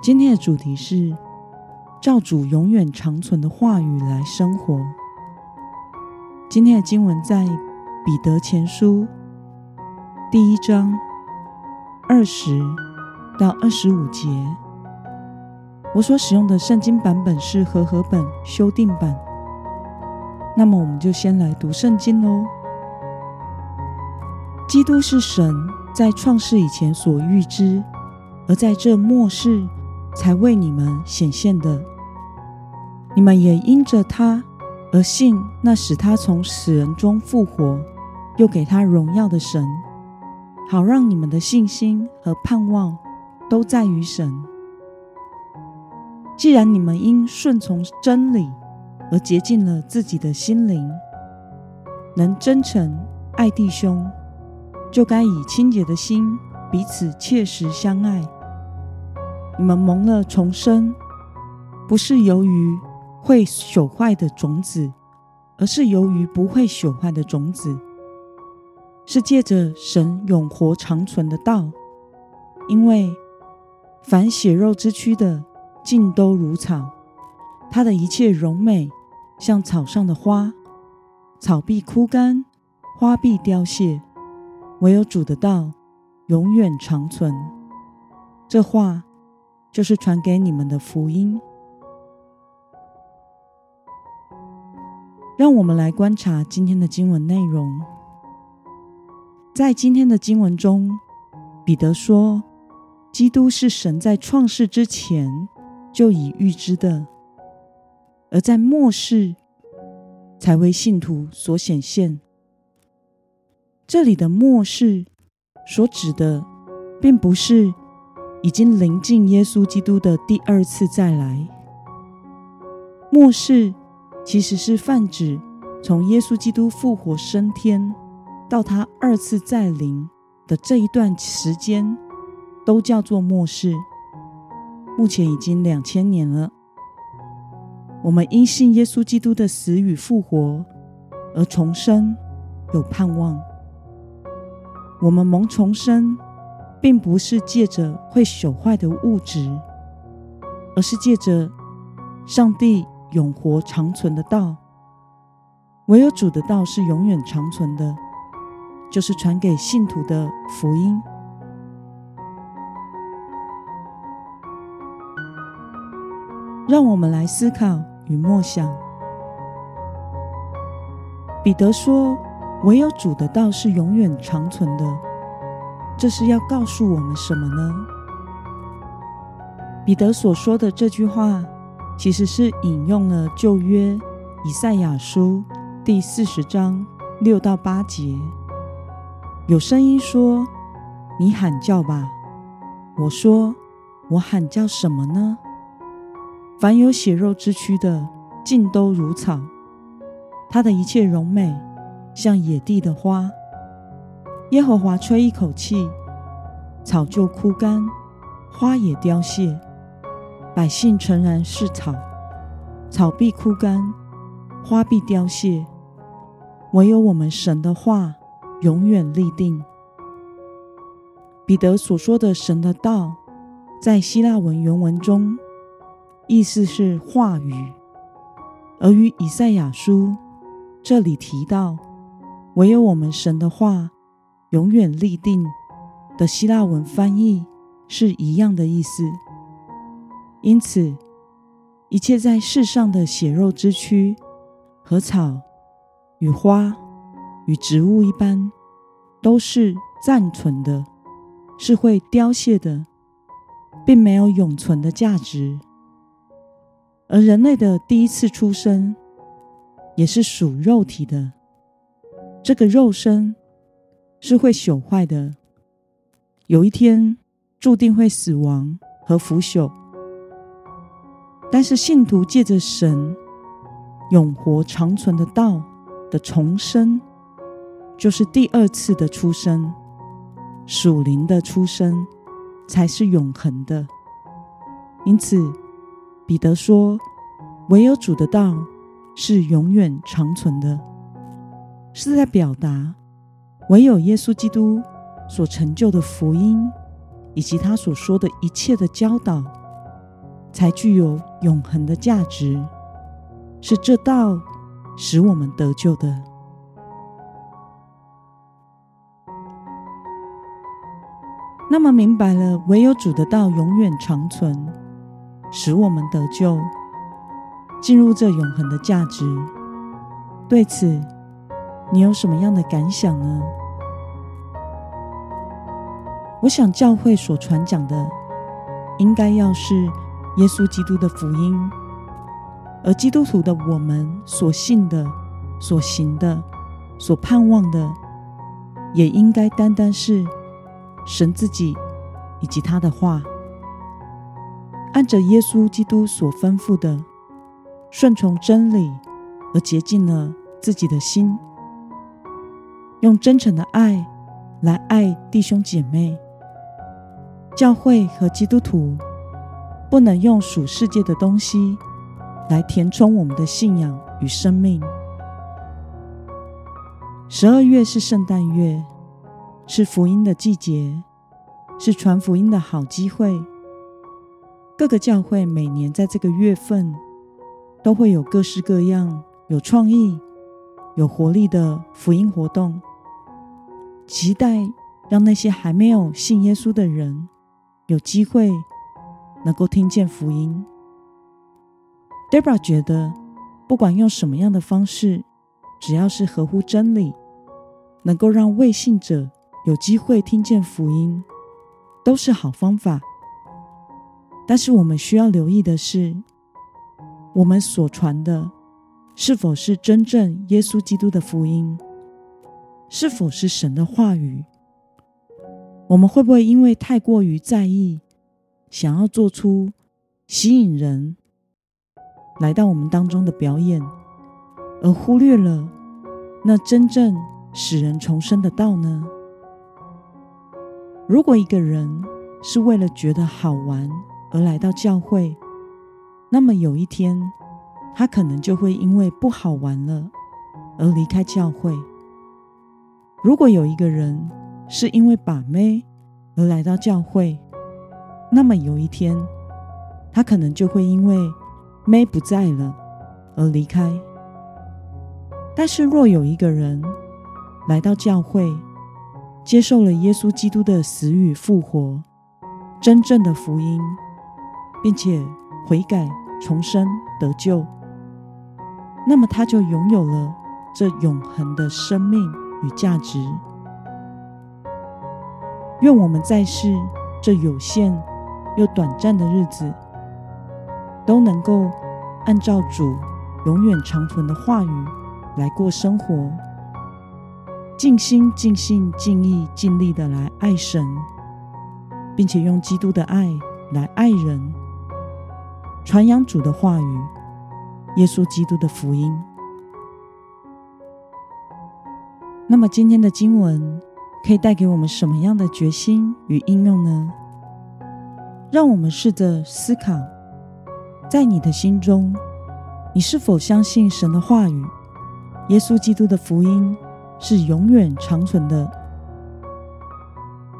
今天的主题是照主永远长存的话语来生活。今天的经文在彼得前书第一章二十到二十五节。我所使用的圣经版本是和合本修订版。那么，我们就先来读圣经喽。基督是神在创世以前所预知，而在这末世。才为你们显现的，你们也因着他而信那使他从死人中复活，又给他荣耀的神，好让你们的信心和盼望都在于神。既然你们因顺从真理而洁净了自己的心灵，能真诚爱弟兄，就该以清洁的心彼此切实相爱。你们蒙了重生，不是由于会朽坏的种子，而是由于不会朽坏的种子，是借着神永活长存的道。因为凡血肉之躯的，尽都如草，它的一切荣美，像草上的花，草必枯干，花必凋谢，唯有主的道永远长存。这话。就是传给你们的福音。让我们来观察今天的经文内容。在今天的经文中，彼得说：“基督是神在创世之前就已预知的，而在末世才为信徒所显现。”这里的末世所指的，并不是。已经临近耶稣基督的第二次再来。末世其实是泛指从耶稣基督复活升天到他二次再临的这一段时间，都叫做末世。目前已经两千年了。我们因信耶稣基督的死与复活而重生，有盼望。我们蒙重生。并不是借着会朽坏的物质，而是借着上帝永活长存的道。唯有主的道是永远长存的，就是传给信徒的福音。让我们来思考与默想。彼得说：“唯有主的道是永远长存的。”这是要告诉我们什么呢？彼得所说的这句话，其实是引用了旧约以赛亚书第四十章六到八节。有声音说：“你喊叫吧。”我说：“我喊叫什么呢？”凡有血肉之躯的，尽都如草，它的一切荣美，像野地的花。耶和华吹一口气，草就枯干，花也凋谢。百姓诚然是草，草必枯干，花必凋谢。唯有我们神的话永远立定。彼得所说的神的道，在希腊文原文中，意思是话语；而于以赛亚书这里提到，唯有我们神的话。永远立定的希腊文翻译是一样的意思，因此一切在世上的血肉之躯和草与花与植物一般，都是暂存的，是会凋谢的，并没有永存的价值。而人类的第一次出生也是属肉体的，这个肉身。是会朽坏的，有一天注定会死亡和腐朽。但是信徒借着神永活长存的道的重生，就是第二次的出生，属灵的出生，才是永恒的。因此，彼得说：“唯有主的道是永远长存的。”是在表达，唯有耶稣基督所成就的福音，以及他所说的一切的教导。才具有永恒的价值，是这道使我们得救的。那么明白了，唯有主的道永远长存，使我们得救，进入这永恒的价值。对此，你有什么样的感想呢？我想教会所传讲的，应该要是。耶稣基督的福音，而基督徒的我们所信的、所行的、所盼望的，也应该单单是神自己以及他的话，按着耶稣基督所吩咐的，顺从真理而洁净了自己的心，用真诚的爱来爱弟兄姐妹、教会和基督徒。不能用属世界的东西来填充我们的信仰与生命。十二月是圣诞月，是福音的季节，是传福音的好机会。各个教会每年在这个月份都会有各式各样、有创意、有活力的福音活动，期待让那些还没有信耶稣的人有机会。能够听见福音，Debra 觉得，不管用什么样的方式，只要是合乎真理，能够让未信者有机会听见福音，都是好方法。但是我们需要留意的是，我们所传的是否是真正耶稣基督的福音，是否是神的话语？我们会不会因为太过于在意？想要做出吸引人来到我们当中的表演，而忽略了那真正使人重生的道呢？如果一个人是为了觉得好玩而来到教会，那么有一天他可能就会因为不好玩了而离开教会。如果有一个人是因为把妹而来到教会，那么有一天，他可能就会因为妹不在了而离开。但是，若有一个人来到教会，接受了耶稣基督的死与复活，真正的福音，并且悔改、重生、得救，那么他就拥有了这永恒的生命与价值。愿我们在世这有限。又短暂的日子，都能够按照主永远长存的话语来过生活，尽心、尽性、尽意、尽力的来爱神，并且用基督的爱来爱人，传扬主的话语，耶稣基督的福音。那么，今天的经文可以带给我们什么样的决心与应用呢？让我们试着思考，在你的心中，你是否相信神的话语？耶稣基督的福音是永远长存的。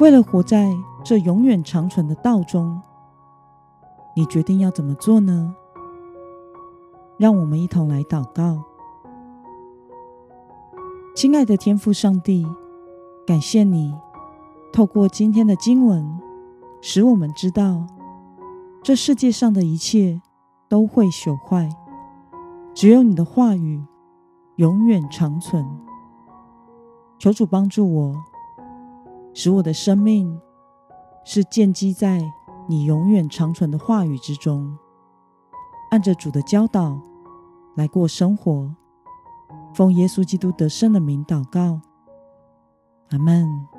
为了活在这永远长存的道中，你决定要怎么做呢？让我们一同来祷告。亲爱的天父上帝，感谢你透过今天的经文。使我们知道，这世界上的一切都会朽坏，只有你的话语永远长存。求主帮助我，使我的生命是建基在你永远长存的话语之中，按着主的教导来过生活。奉耶稣基督得胜的名祷告，阿门。